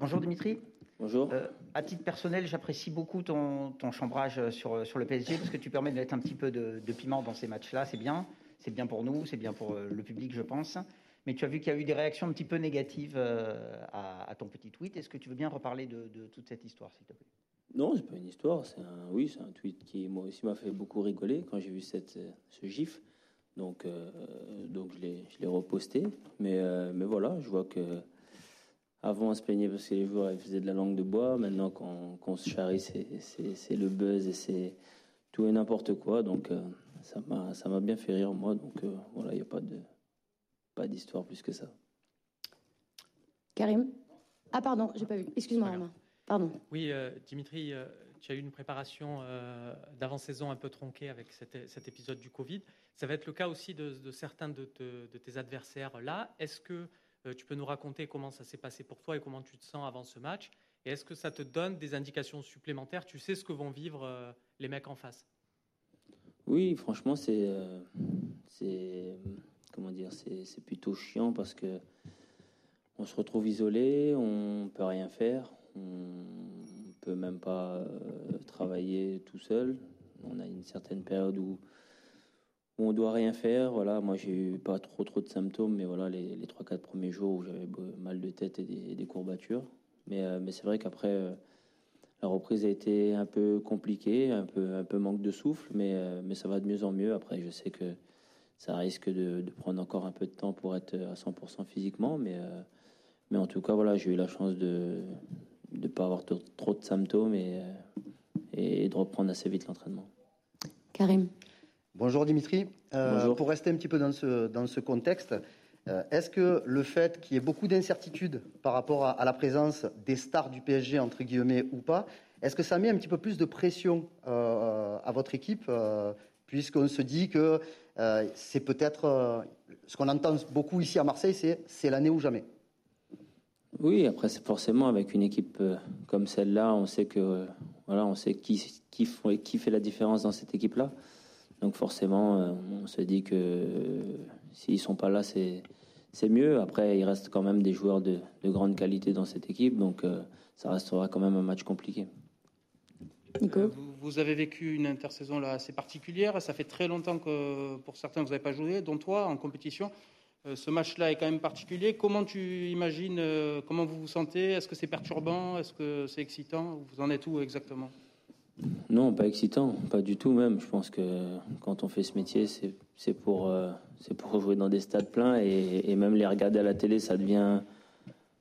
Bonjour Dimitri. Bonjour. Euh, à titre personnel, j'apprécie beaucoup ton, ton, chambrage sur, sur le PSG parce que tu permets de mettre un petit peu de, de piment dans ces matchs-là. C'est bien. C'est bien pour nous, c'est bien pour euh, le public, je pense. Mais tu as vu qu'il y a eu des réactions un petit peu négatives euh, à, à, ton petit tweet. Est-ce que tu veux bien reparler de, de toute cette histoire, s'il te plaît? Non, c'est pas une histoire. C'est un, oui, c'est un tweet qui moi aussi m'a fait beaucoup rigoler quand j'ai vu cette, ce gif. Donc, euh, donc je l'ai, je l'ai reposté. Mais, euh, mais voilà, je vois que avant on se plaignait parce que les joueurs ils faisaient de la langue de bois. Maintenant, quand, quand on se charrie, c'est, le buzz et c'est tout et n'importe quoi. Donc, euh, ça m'a, ça m'a bien fait rire moi. Donc euh, voilà, il n'y a pas de, pas d'histoire plus que ça. Karim? Ah pardon, j'ai pas vu. Excuse-moi. Pardon. Oui, euh, Dimitri, euh, tu as eu une préparation euh, d'avant-saison un peu tronquée avec cet, cet, épisode du Covid. Ça va être le cas aussi de, de certains de, te, de, tes adversaires là. Est-ce que euh, tu peux nous raconter comment ça s'est passé pour toi et comment tu te sens avant ce match Et est-ce que ça te donne des indications supplémentaires? Tu sais ce que vont vivre euh, les mecs en face? Oui, franchement, c'est. euh, comment dire C'est plutôt chiant parce que. On se retrouve isolé, on peut rien faire, on peut même pas euh, travailler tout seul. On a une certaine période où, où on doit rien faire. Voilà, moi j'ai eu pas trop trop de symptômes, mais voilà les, les 3-4 premiers jours où j'avais mal de tête et des, courbatures. Mais, euh, mais c'est vrai qu'après euh, la reprise a été un peu compliquée, un peu un peu manque de souffle, mais euh, mais ça va de mieux en mieux. Après, je sais que ça risque de, de prendre encore un peu de temps pour être à 100% physiquement, mais mais en tout cas, voilà, j'ai eu la chance de ne pas avoir trop de symptômes et, et de reprendre assez vite l'entraînement. Karim. Bonjour Dimitri. Euh, Bonjour. Pour rester un petit peu dans ce, dans ce contexte, euh, est-ce que le fait qu'il y ait beaucoup d'incertitudes par rapport à, à, la présence des stars du PSG, entre guillemets, ou pas, est-ce que ça met un petit peu plus de pression euh, à votre équipe puisqu'on se dit que c'est peut-être ce qu'on entend beaucoup ici à Marseille, c'est c'est l'année ou jamais? Oui, après c'est forcément avec une équipe comme celle-là, on sait que voilà, on sait qui qui, font, qui fait la différence dans cette équipe-là. Donc forcément, euh, on se dit que euh, s'ils sont pas là, c'est c'est mieux. Après, il reste quand même des joueurs de, de grande qualité dans cette équipe, donc euh, ça restera quand même un match compliqué. Nico vous, vous, avez vécu une intersaison là assez particulière. Ça fait très longtemps que pour certains vous n'avez pas joué, dont toi en compétition. Euh, ce match-là est quand même particulier. Comment tu imagines, comment vous vous sentez? Est-ce que c'est perturbant? Est-ce que c'est excitant? Vous en êtes où exactement? Non, pas excitant, pas du tout même. Je pense que quand on fait ce métier, c'est pour, euh, pour jouer dans des stades pleins et, et, même les regarder à la télé, ça devient,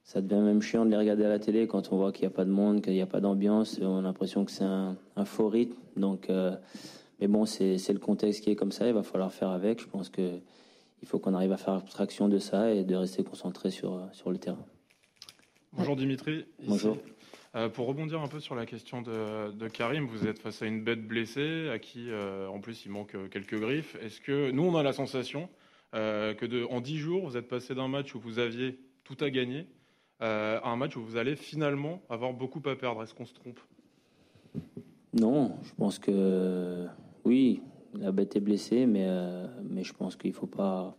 ça devient même chiant de les regarder à la télé quand on voit qu'il n'y a pas de monde, qu'il n'y a pas d'ambiance. On a l'impression que c'est un, un, faux rythme. Donc, euh, mais bon, c'est le contexte qui est comme ça. Il va falloir faire avec. Je pense que il faut qu'on arrive à faire abstraction de ça et de rester concentré sur, sur le terrain. Bonjour Dimitri. Bonjour. Euh, pour rebondir un peu sur la question de, Karim, vous êtes face à une bête blessée à qui, euh, en plus, il manque quelques griffes. Est-ce que nous, on a la sensation euh, que en dix jours, vous êtes passé d'un match où vous aviez tout à gagner à un match où vous allez finalement avoir beaucoup à perdre? Est-ce qu'on se trompe? Non, je pense que oui, la bête est blessée, euh, mais je pense qu'il ne faut pas.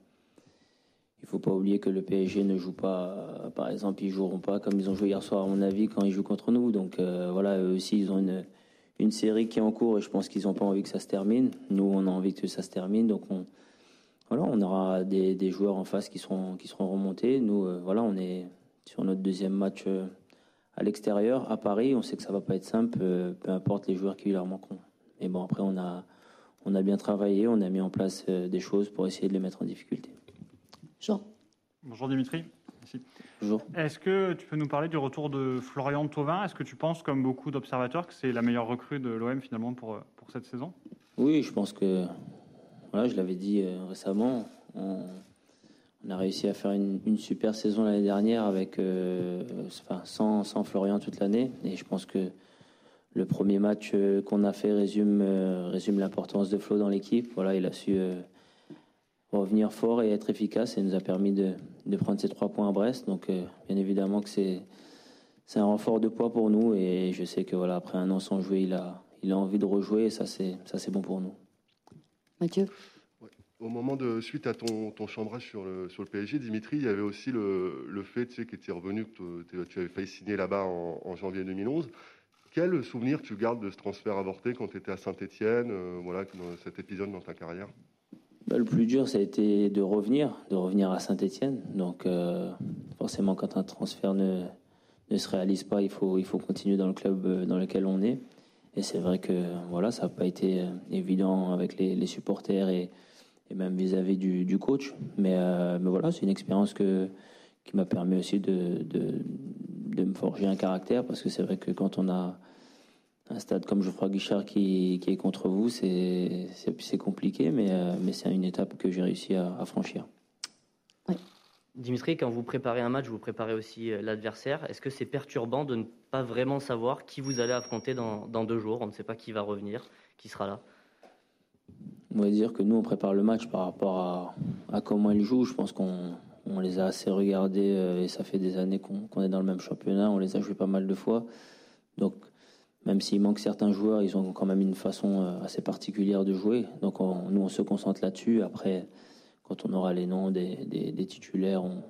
Il faut pas oublier que le PSG ne joue pas, par exemple, ils joueront pas comme ils ont joué hier soir, à mon avis, quand ils jouent contre nous. Donc euh, voilà, eux aussi, ils ont une, série qui est en cours et je pense qu'ils n'ont pas envie que ça se termine. Nous, on a envie que ça se termine. Donc on, voilà, on aura des, joueurs en face qui seront, qui seront remontés. Nous, euh, voilà, on est sur notre deuxième match euh, à l'extérieur, à Paris. On sait que ça va pas être simple, euh, peu importe les joueurs qui leur manqueront. Mais bon, après, on a, on a bien travaillé, on a mis en place euh, des choses pour essayer de les mettre en difficulté. Jean. Bonjour Dimitri. Merci. Bonjour. Est-ce que tu peux nous parler du retour de Florian Thauvin Est-ce que tu penses, comme beaucoup d'observateurs, que c'est la meilleure recrue de l'OM finalement pour, pour cette saison? Oui, je pense que, voilà, je l'avais dit euh, récemment, on, on, a réussi à faire une, une super saison l'année dernière avec, euh, enfin, sans, sans Florian toute l'année. Et je pense que le premier match euh, qu'on a fait résume, euh, résume l'importance de Flo dans l'équipe. Voilà, il a su euh, revenir fort et être efficace et nous a permis de, de prendre ces trois points à Brest. Donc, bien évidemment que c'est c'est un renfort de poids pour nous et je sais que voilà après un an sans jouer, il a il a envie de rejouer et ça c'est ça c'est bon pour nous. Mathieu? Ouais. au moment de suite à ton, ton chambrage sur le, sur le PSG, Dimitri, il y avait aussi le, le fait tu sais, que tu es revenu, que tu- tu avais failli signer là-bas en, en janvier 2011. Quel souvenir tu gardes de ce transfert avorté quand tu étais à Saint-Etienne, voilà, dans cet épisode dans ta carrière? Le plus dur, ça a été de revenir, de revenir à Saint-Etienne. Donc, euh, forcément, quand un transfert ne, ne se réalise pas, il faut, il faut continuer dans le club euh, dans lequel on est. Et c'est vrai que voilà, ça n'a pas été euh, évident avec les, supporters et, même vis-à-vis du, coach. Mais, mais voilà, c'est une expérience qui m'a permis aussi de, de me forger un caractère parce que c'est vrai que quand on a un stade comme Geoffroy Guichard qui, qui est contre vous, c'est c'est- c'est compliqué, mais, euh, mais c'est une étape que j'ai réussi à, à franchir. Dimitri, quand vous préparez un match, vous préparez aussi euh, l'adversaire. Est-ce que c'est perturbant de ne pas vraiment savoir qui vous allez affronter dans, dans deux jours? On ne sait pas qui va revenir, qui sera là. On va dire que nous, on prépare le match par rapport à, à comment ils jouent. Je pense qu'on on les a assez regardés euh, et ça fait des années qu'on qu'on est dans le même championnat. On les a joués pas mal de fois. Donc, même s'il manque certains joueurs, ils ont quand même une façon euh, assez particulière de jouer. Donc, on- nous, on se concentre là-dessus. Après, quand on aura les noms des, des- des titulaires, on,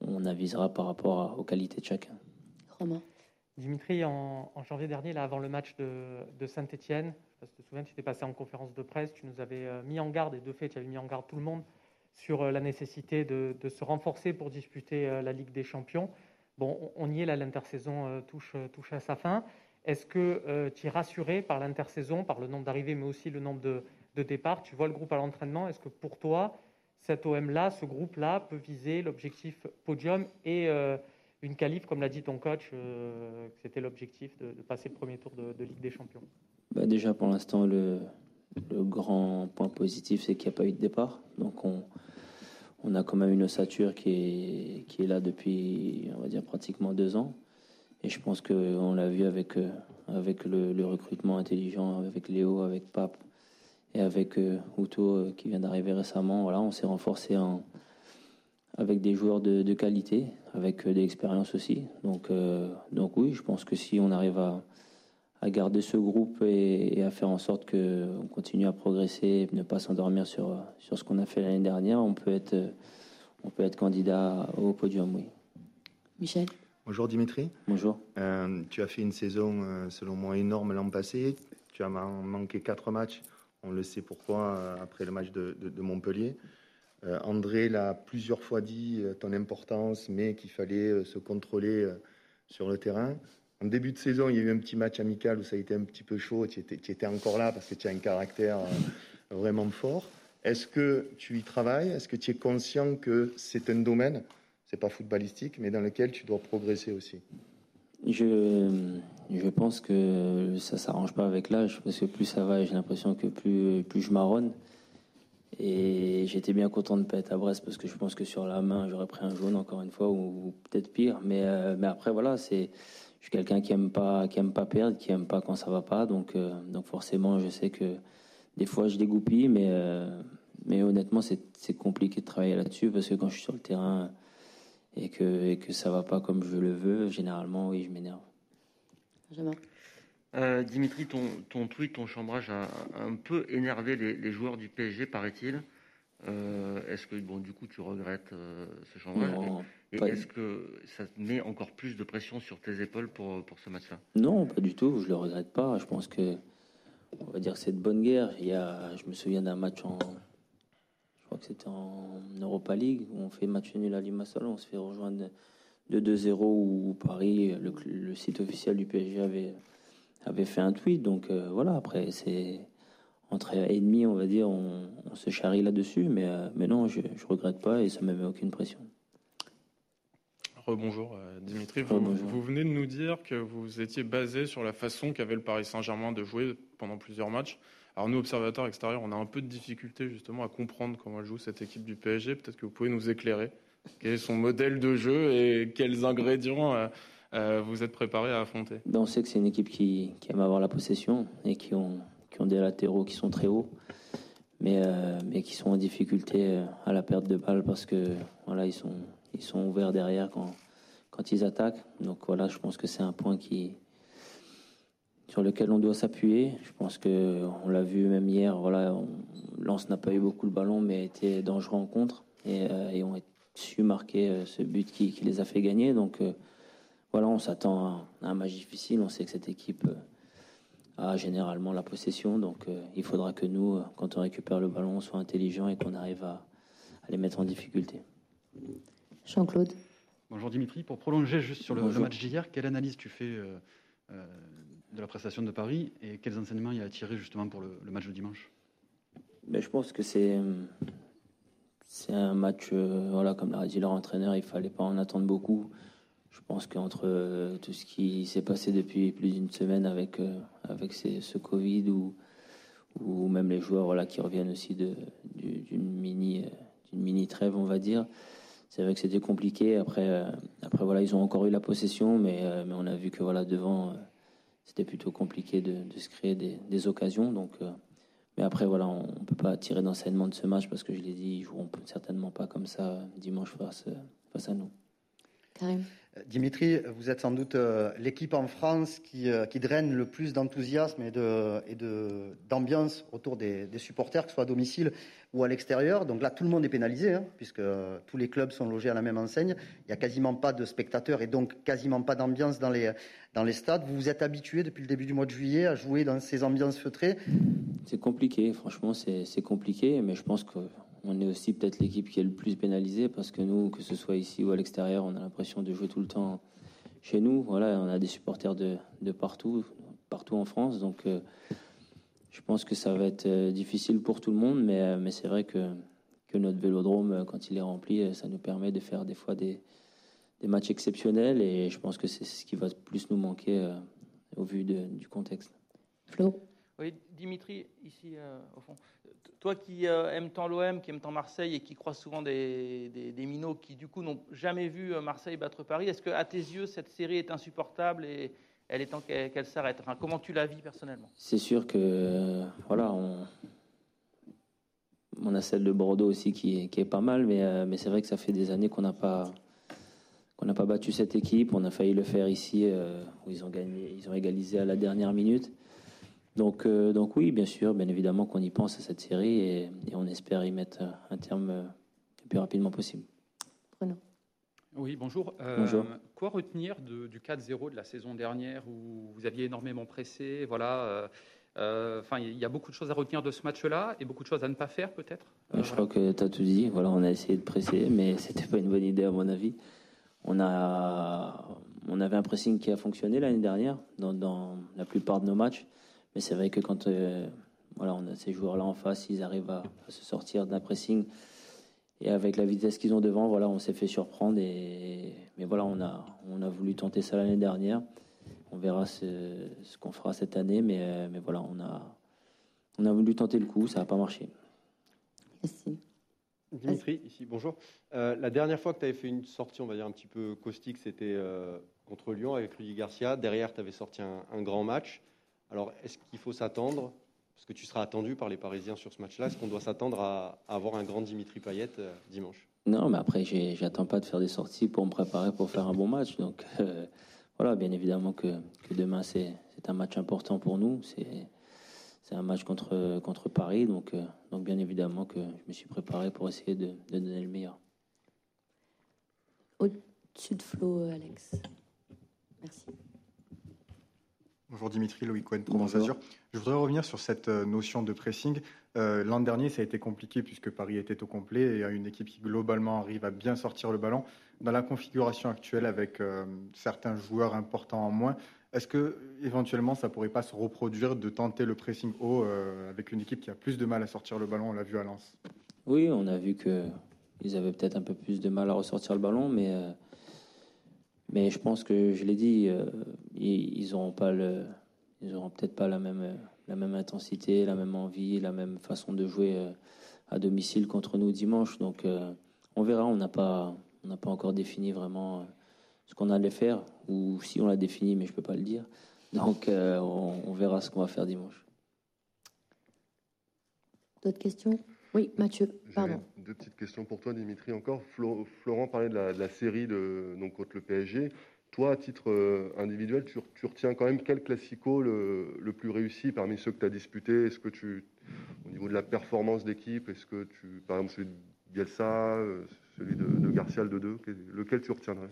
on avisera par rapport à- aux qualités de chacun. Romain. Dimitri, en, en janvier dernier, là, avant le match de, de Saint-Etienne, je te souviens, tu t'es passé en conférence de presse, tu nous avais euh, mis en garde, et de fait, tu avais mis en garde tout le monde sur euh, la nécessité de, de se renforcer pour disputer la Ligue des Champions. Bon, on, y est là, l'intersaison touche, touche à sa fin. Est-ce que euh, tu es rassuré par l'intersaison, par le nombre d'arrivées, mais aussi le nombre de, départs? Tu vois le groupe à l'entraînement. Est-ce que pour toi, cet OM-là, ce groupe-là, peut viser l'objectif podium et euh, une qualif, comme l'a dit ton coach, euh, c'était l'objectif de, passer le premier tour de, Ligue des Champions? Bah, déjà, pour l'instant, le, le grand point positif, c'est qu'il n'y a pas eu de départ. Donc, on, on a quand même une ossature qui est, qui est là depuis, on va dire, pratiquement deux ans. Et je pense qu'on l'a vu avec, euh, avec le, recrutement intelligent, avec Léo, avec Pape et avec euh, Uto euh, qui vient d'arriver récemment. Voilà, on s'est renforcé en, avec des joueurs de, qualité, avec de l'expérience aussi. Donc, donc oui, je pense que si on arrive à, à garder ce groupe et, et à faire en sorte qu'on continue à progresser et ne pas s'endormir sur, sur ce qu'on a fait l'année dernière, on peut être, on peut être candidat au podium, oui. Michel? Bonjour Dimitri. Bonjour. Euh, tu as fait une saison, euh, selon moi, énorme l'an passé. Tu as man- manqué quatre matchs. On le sait pourquoi euh, après le match de, de- de Montpellier. André l'a plusieurs fois dit, ton importance, mais qu'il fallait se contrôler sur le terrain. En début de saison, il y a eu un petit match amical où ça a été un petit peu chaud. Tu étais, tu étais encore là parce que tu as un caractère vraiment fort. Est-ce que tu y travailles? Est-ce que tu es conscient que c'est un domaine, c'est pas footballistique, mais dans lequel tu dois progresser aussi Je, pense que ça s'arrange pas avec l'âge, parce que plus ça va, j'ai l'impression que plus, je marronne. Et j'étais bien content de ne pas être à Brest, parce que je pense que sur la main, j'aurais pris un jaune encore une fois, ou, peut-être pire. Mais, euh, après, voilà, je suis quelqu'un qui aime pas, qui aime pas perdre, qui aime pas quand ça va pas. Donc, euh, forcément, je sais que des fois, je dégoupille, mais, euh, mais honnêtement, c'est compliqué de travailler là-dessus, parce que quand je suis sur le terrain et que, et que ça va pas comme je le veux, généralement, oui, je m'énerve. Benjamin. Euh, Dimitri, ton, ton tweet, ton chambrage a, a un peu énervé les, les joueurs du PSG, paraît-il. Euh, est-ce que, bon, du coup, tu regrettes euh, ce chambrage Non, Et, est-ce que ça te met encore plus de pression sur tes épaules pour, pour ce match-là? Non, pas du tout. Je le regrette pas. Je pense que, on va dire, c'est de bonne guerre. Il y a, je me souviens d'un match en, crois que c'était en Europa League où on fait match nul à Limassol. On se fait rejoindre de 2-0 où Paris, le, le site officiel du PSG avait avait fait un tweet. Donc euh, voilà. Après, c'est entre ennemis, on va dire, on, on se charrie là-dessus. Mais euh, mais non, je, je regrette pas et ça me met aucune pression. Rebonjour euh, Dimitri, vous, Rebonjour. vous venez de nous dire que vous étiez basé sur la façon qu'avait le Paris Saint-Germain de jouer pendant plusieurs matchs. Alors nous, observateurs extérieurs, on a un peu de difficulté justement à comprendre comment joue cette équipe du PSG. Peut-être que vous pouvez nous éclairer. Quel est son modèle de jeu et quels ingrédients euh, euh, vous êtes préparé à affronter? Ben, on sait que c'est une équipe qui, aime avoir la possession et qui ont, des latéraux qui sont très hauts, mais, euh, qui sont en difficulté à la perte de balle parce que voilà, ils sont ouverts derrière quand, quand ils attaquent. Donc voilà, je pense que c'est un point qui, sur lequel on doit s'appuyer. Je pense que on l'a vu même hier. Voilà, Lance n'a pas eu beaucoup le ballon, mais était dangereux en contre et, et ont su marquer ce but qui, qui, les a fait gagner. Donc voilà, on s'attend à un match difficile. On sait que cette équipe a généralement la possession. Donc euh, il faudra que nous, euh, quand on récupère le ballon, on soit intelligent et qu'on arrive à, les mettre en difficulté. Jean-Claude. Bonjour Dimitri. Pour prolonger juste sur le, match d'hier, quelle analyse tu fais euh, de la prestation de Paris et quels enseignements il y a à justement pour le, match de dimanche? Ben, Je pense que c'est. Un match, voilà, comme l'a dit leur entraîneur, il fallait pas en attendre beaucoup. Je pense qu'entre euh, tout ce qui s'est passé depuis plus d'une semaine avec, euh, avec ce Covid ou, ou même les joueurs voilà, qui reviennent aussi d'une mini, euh, d'une mini trêve, on va dire, c'est vrai que c'était compliqué. Après, après voilà, ils ont encore eu la possession, mais, mais on a vu que voilà, devant, c'était plutôt compliqué de, se créer des, occasions. Donc, mais après, voilà, on ne peut pas tirer d'enseignement de ce match parce que je l'ai dit, ils joueront certainement pas comme ça dimanche face, face à nous. Karim Dimitri, vous êtes sans doute euh, l'équipe en France qui, euh, qui draine le plus d'enthousiasme et d'ambiance de, autour des, supporters, que ce soit à domicile ou à l'extérieur. Donc là, tout le monde est pénalisé, hein, puisque euh, tous les clubs sont logés à la même enseigne. Il n'y a quasiment pas de spectateurs et donc quasiment pas d'ambiance dans les, dans les stades. Vous vous êtes habitué depuis le début du mois de juillet à jouer dans ces ambiances feutrées? C'est compliqué, franchement, c'est compliqué, mais je pense que on est aussi peut-être l'équipe qui est le plus pénalisée parce que nous, que ce soit ici ou à l'extérieur, on a l'impression de jouer tout le temps chez nous. Voilà, on a des supporters de, partout, partout en France. Donc, euh, je pense que ça va être euh, difficile pour tout le monde, mais, euh, mais c'est vrai que, que notre vélodrome, quand il est rempli, ça nous permet de faire des fois des, des matchs exceptionnels et je pense que c'est ce qui va plus nous manquer au vu du contexte. Flo? Oui, Dimitri, ici au fond. Toi qui euh, aimes tant l'OM, qui aimes tant Marseille et qui crois souvent des, des, minots qui, du coup, n'ont jamais vu euh, Marseille battre Paris, est-ce que, à tes yeux, cette série est insupportable et elle est temps qu'elle s'arrête? Comment tu la vis personnellement? C'est sûr que, euh, voilà, on, a celle de Bordeaux aussi qui est, pas mal, mais, mais c'est vrai que ça fait des années qu'on n'a pas qu'on n'a pas battu cette équipe. On a failli le faire ici, où ils ont gagné, ils ont égalisé à la dernière minute. Donc, euh, donc oui, bien sûr, bien évidemment qu'on y pense à cette série et, on espère y mettre un terme euh, le plus rapidement possible. Bruno. Oui, bonjour. Euh, bonjour. Quoi retenir du 4-0 de la saison dernière où vous aviez énormément pressé Voilà. Enfin, il y a beaucoup de choses à retenir de ce match-là et beaucoup de choses à ne pas faire, peut-être? je crois que tu as tout dit. Voilà, on a essayé de presser, mais c'était pas une bonne idée à mon avis. On a, on avait un pressing qui a fonctionné l'année dernière dans, dans la plupart de nos matchs. Mais c'est vrai que quand euh, voilà, on a ces joueurs-là en face, ils arrivent à, se sortir d'un pressing. Et avec la vitesse qu'ils ont devant, voilà, on s'est fait surprendre. Et, mais voilà, on a, on a voulu tenter ça l'année dernière. On verra ce, ce qu'on fera cette année. Mais, euh, mais voilà, on a, on a voulu tenter le coup. Ça n'a pas marché. Merci. Dimitri, ici, bonjour. Euh, la dernière fois que tu avais fait une sortie, on va dire un petit peu caustique, c'était contre Lyon avec Rudy Garcia. Derrière, tu avais sorti un, un grand match. Alors, est-ce qu'il faut s'attendre, parce que tu seras attendu par les Parisiens sur ce match-là, est-ce qu'on doit s'attendre à, avoir un grand Dimitri Payet euh, dimanche? Non, mais après, j'attends pas de faire des sorties pour me préparer pour faire un bon match. Donc, euh, voilà, bien évidemment que, demain, c'est un match important pour nous. C'est un match contre, contre Paris. Donc, euh, donc, bien évidemment que je me suis préparé pour essayer de, de donner le meilleur. Au-dessus de Flo, Alex. Merci. Bonjour Dimitri, Loïc Cohen, Provence Azur. Je voudrais revenir sur cette euh, notion de pressing. Euh, l'an dernier, ça a été compliqué puisque Paris était au complet et a une équipe qui globalement arrive à bien sortir le ballon. Dans la configuration actuelle, avec euh, certains joueurs importants en moins, est-ce que éventuellement ça pourrait pas se reproduire de tenter le pressing haut avec une équipe qui a plus de mal à sortir le ballon On l'a vu à Lens? Oui, on a vu que ils avaient peut-être un peu plus de mal à ressortir le ballon, mais mais je pense que je l'ai dit, euh, ils n'auront pas ils peut-être pas la même, la même intensité, la même envie, la même façon de jouer euh, à domicile contre nous dimanche. Donc euh, on verra. On n'a pas, on n'a pas encore défini vraiment ce qu'on allait faire, ou si on l'a défini, mais je peux pas le dire. Donc on, on verra ce qu'on va faire dimanche. D'autres questions? Oui, Mathieu, pardon. Deux petites questions pour toi, Dimitri, encore. Florent parlait de la, série de, donc, contre le PSG. toi, à titre euh, individuel, tu, tu retiens quand même quel classico le, le plus réussi parmi ceux que tu as disputés Est-ce que tu, au niveau de la performance d'équipe, est-ce que tu, par exemple, celui de Bielsa, euh, celui de, de Garcia, le 2 lequel tu retiendrais?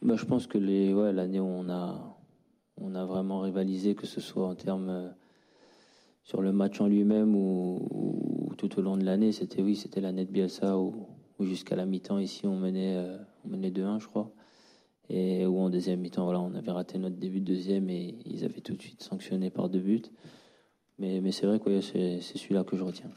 Bah, Je pense que ouais, l'année où on a, on a vraiment rivalisé, que ce soit en termes euh, sur le match en lui-même ou, ou tout au long de l'année, c'était oui, c'était l'année de Bielsa où, jusqu'à la mi-temps ici on menait, euh, on menait 2-1, je crois. Et où en deuxième mi-temps, voilà, on avait raté notre début de deuxième et ils avaient tout de suite sanctionné par deux buts. Mais, c'est vrai que c'est, celui-là que je retiens.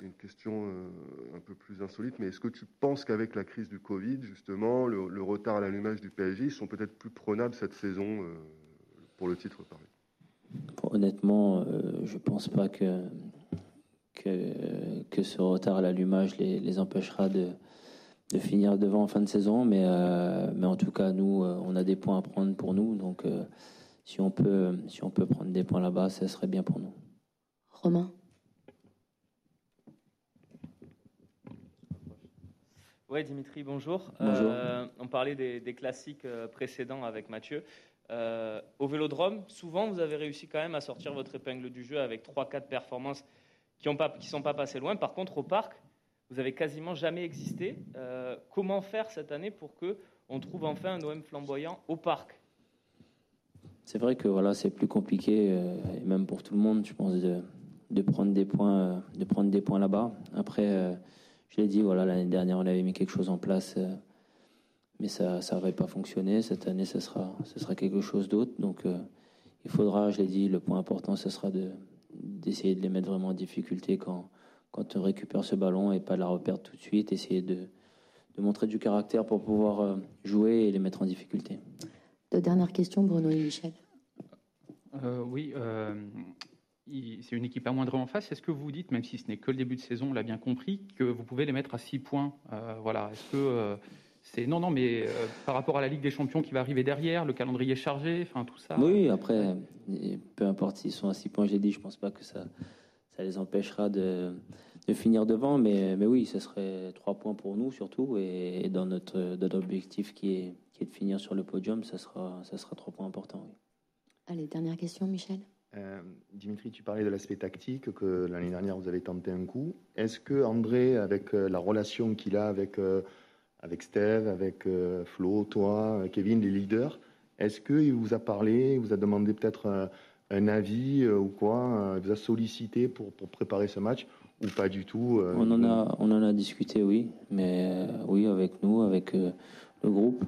Une question euh, un peu plus insolite, mais est-ce que tu penses qu'avec la crise du Covid, justement, le, retard à l'allumage du PSG, ils sont peut-être plus prenables cette saison euh, pour le titre Honnêtement, euh, je ne pense pas que, que, que, ce retard à l'allumage les, les empêchera de, de, finir devant en fin de saison. Mais, euh, mais en tout cas, nous, euh, on a des points à prendre pour nous. Donc, euh, si, on peut, si on peut prendre des points là-bas, ça serait bien pour nous. Romain Oui, Dimitri, bonjour. Bonjour. Euh, on parlait des, des classiques précédents avec Mathieu. Euh, au Vélodrome, souvent, vous avez réussi quand même à sortir votre épingle du jeu avec 3-4 performances qui ne sont pas passées loin. Par contre, au parc, vous avez quasiment jamais existé. Euh, comment faire cette année pour que on trouve enfin un OM flamboyant au parc? C'est vrai que voilà, c'est plus compliqué, euh, et même pour tout le monde, je pense, de, de prendre des points, de prendre des points là-bas. Après, je l'ai dit, voilà, l'année dernière, on avait mis quelque chose en place, mais ça n'avait pas fonctionné. Cette année, ce sera, ce sera quelque chose d'autre. Donc, euh, il faudra, je l'ai dit, le point important, ce sera de d'essayer de les mettre vraiment en difficulté quand, quand on récupère ce ballon et pas la reperdre tout de suite. Essayer de, de montrer du caractère pour pouvoir euh, jouer et les mettre en difficulté. Deux dernières questions, Bruno et Michel. Euh, oui, euh, c'est une équipe à moindre en face. Est-ce que vous dites, même si ce n'est que le début de saison, on l'a bien compris, que vous pouvez les mettre à 6 points Euh, Voilà. Est-ce que euh, c'est non, non, mais euh, par rapport à la Ligue des Champions qui va arriver derrière, le calendrier chargé, enfin tout ça. Oui, après, peu importe s'ils sont à 6 points, j'ai dit, je pense pas que ça, ça les empêchera de, de finir devant, mais, mais oui, ce serait 3 points pour nous surtout, et, et dans notre, notre objectif qui est, qui est de finir sur le podium, ça sera, ça sera 3 points importants. oui. Allez, dernière question, Michel. Euh, Dimitri, tu parlais de l'aspect tactique, que l'année dernière vous avez tenté un coup. Est-ce que André, avec euh, la relation qu'il a avec, euh, avec Steve, avec euh, Flo, toi, Kevin, les leaders, est-ce qu'il vous a parlé, il vous a demandé peut-être euh, un avis euh, ou quoi Il vous a sollicité pour, pour préparer ce match ou pas du tout euh, On en a, on en a discuté, oui, mais oui, avec nous, avec le groupe,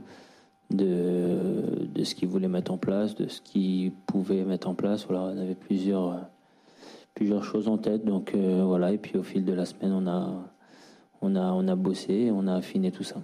de, de ce qu'ils voulaient mettre en place, de ce qu'ils pouvaient mettre en place. Voilà, on avait plusieurs, plusieurs choses en tête, donc voilà. Et puis au fil de la semaine, on a, on a, on a bossé, on a affiné tout ça.